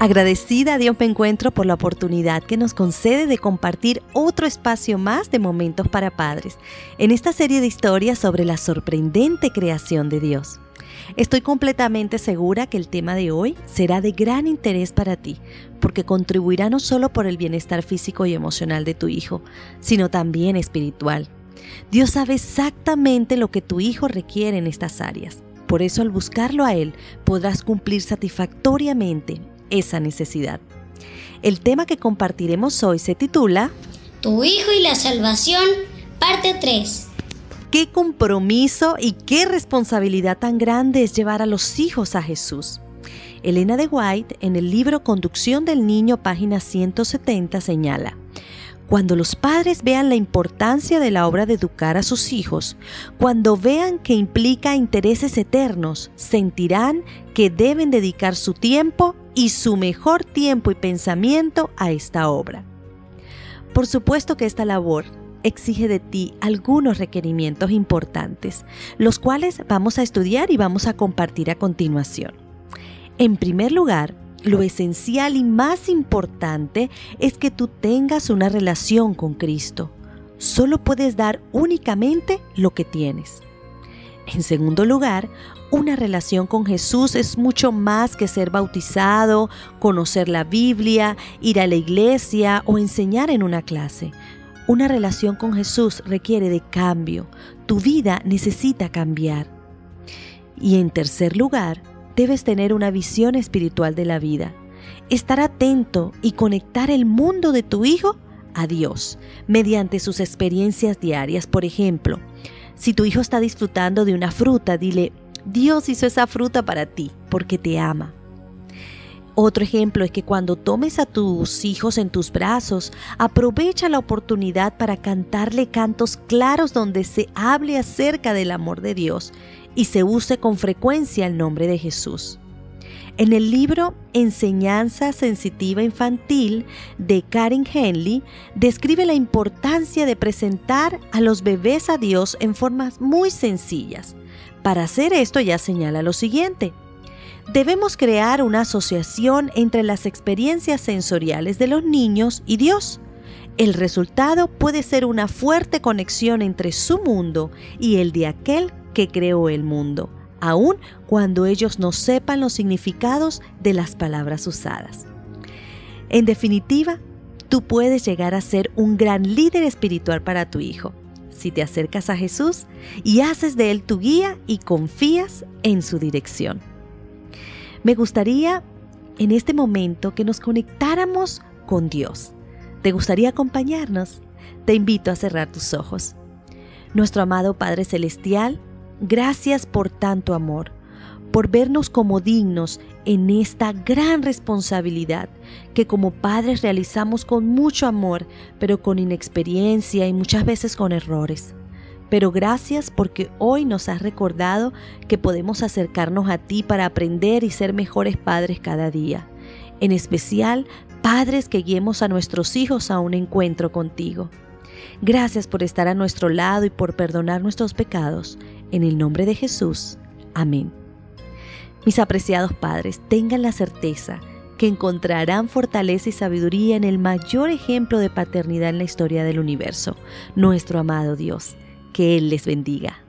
Agradecida a Dios me encuentro por la oportunidad que nos concede de compartir otro espacio más de momentos para padres en esta serie de historias sobre la sorprendente creación de Dios. Estoy completamente segura que el tema de hoy será de gran interés para ti, porque contribuirá no solo por el bienestar físico y emocional de tu hijo, sino también espiritual. Dios sabe exactamente lo que tu hijo requiere en estas áreas. Por eso al buscarlo a Él podrás cumplir satisfactoriamente esa necesidad. El tema que compartiremos hoy se titula Tu hijo y la salvación, parte 3. Qué compromiso y qué responsabilidad tan grande es llevar a los hijos a Jesús. Elena de White, en el libro Conducción del Niño, página 170, señala, cuando los padres vean la importancia de la obra de educar a sus hijos, cuando vean que implica intereses eternos, sentirán que deben dedicar su tiempo y su mejor tiempo y pensamiento a esta obra. Por supuesto que esta labor exige de ti algunos requerimientos importantes, los cuales vamos a estudiar y vamos a compartir a continuación. En primer lugar, lo esencial y más importante es que tú tengas una relación con Cristo. Solo puedes dar únicamente lo que tienes. En segundo lugar, una relación con Jesús es mucho más que ser bautizado, conocer la Biblia, ir a la iglesia o enseñar en una clase. Una relación con Jesús requiere de cambio. Tu vida necesita cambiar. Y en tercer lugar, debes tener una visión espiritual de la vida. Estar atento y conectar el mundo de tu hijo a Dios mediante sus experiencias diarias. Por ejemplo, si tu hijo está disfrutando de una fruta, dile, Dios hizo esa fruta para ti porque te ama. Otro ejemplo es que cuando tomes a tus hijos en tus brazos, aprovecha la oportunidad para cantarle cantos claros donde se hable acerca del amor de Dios y se use con frecuencia el nombre de Jesús. En el libro Enseñanza Sensitiva Infantil de Karen Henley describe la importancia de presentar a los bebés a Dios en formas muy sencillas. Para hacer esto ya señala lo siguiente. Debemos crear una asociación entre las experiencias sensoriales de los niños y Dios. El resultado puede ser una fuerte conexión entre su mundo y el de aquel que creó el mundo, aun cuando ellos no sepan los significados de las palabras usadas. En definitiva, tú puedes llegar a ser un gran líder espiritual para tu hijo si te acercas a Jesús y haces de Él tu guía y confías en su dirección. Me gustaría en este momento que nos conectáramos con Dios. ¿Te gustaría acompañarnos? Te invito a cerrar tus ojos. Nuestro amado Padre Celestial, Gracias por tanto amor, por vernos como dignos en esta gran responsabilidad que como padres realizamos con mucho amor, pero con inexperiencia y muchas veces con errores. Pero gracias porque hoy nos has recordado que podemos acercarnos a ti para aprender y ser mejores padres cada día. En especial, padres que guiemos a nuestros hijos a un encuentro contigo. Gracias por estar a nuestro lado y por perdonar nuestros pecados. En el nombre de Jesús. Amén. Mis apreciados padres, tengan la certeza que encontrarán fortaleza y sabiduría en el mayor ejemplo de paternidad en la historia del universo, nuestro amado Dios. Que Él les bendiga.